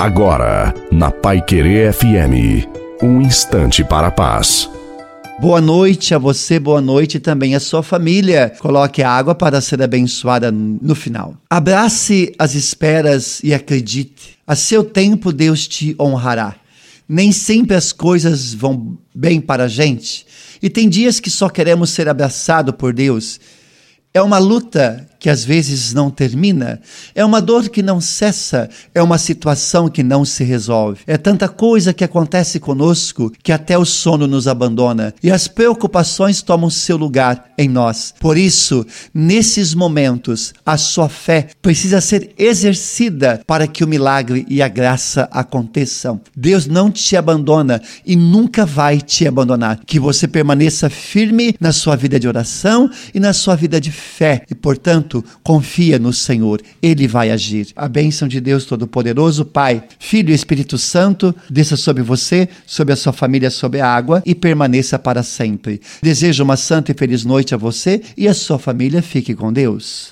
Agora, na Pai Querer FM, um instante para a paz. Boa noite a você, boa noite também à sua família. Coloque a água para ser abençoada no final. Abrace as esperas e acredite. A seu tempo Deus te honrará. Nem sempre as coisas vão bem para a gente. E tem dias que só queremos ser abraçado por Deus. É uma luta que às vezes não termina, é uma dor que não cessa, é uma situação que não se resolve. É tanta coisa que acontece conosco que até o sono nos abandona e as preocupações tomam seu lugar em nós. Por isso, nesses momentos, a sua fé precisa ser exercida para que o milagre e a graça aconteçam. Deus não te abandona e nunca vai te abandonar. Que você permaneça firme na sua vida de oração e na sua vida de fé e, portanto, confia no Senhor, Ele vai agir. A bênção de Deus Todo-Poderoso, Pai, Filho e Espírito Santo, desça sobre você, sobre a sua família, sobre a água e permaneça para sempre. Desejo uma santa e feliz noite a você e a sua família. Fique com Deus.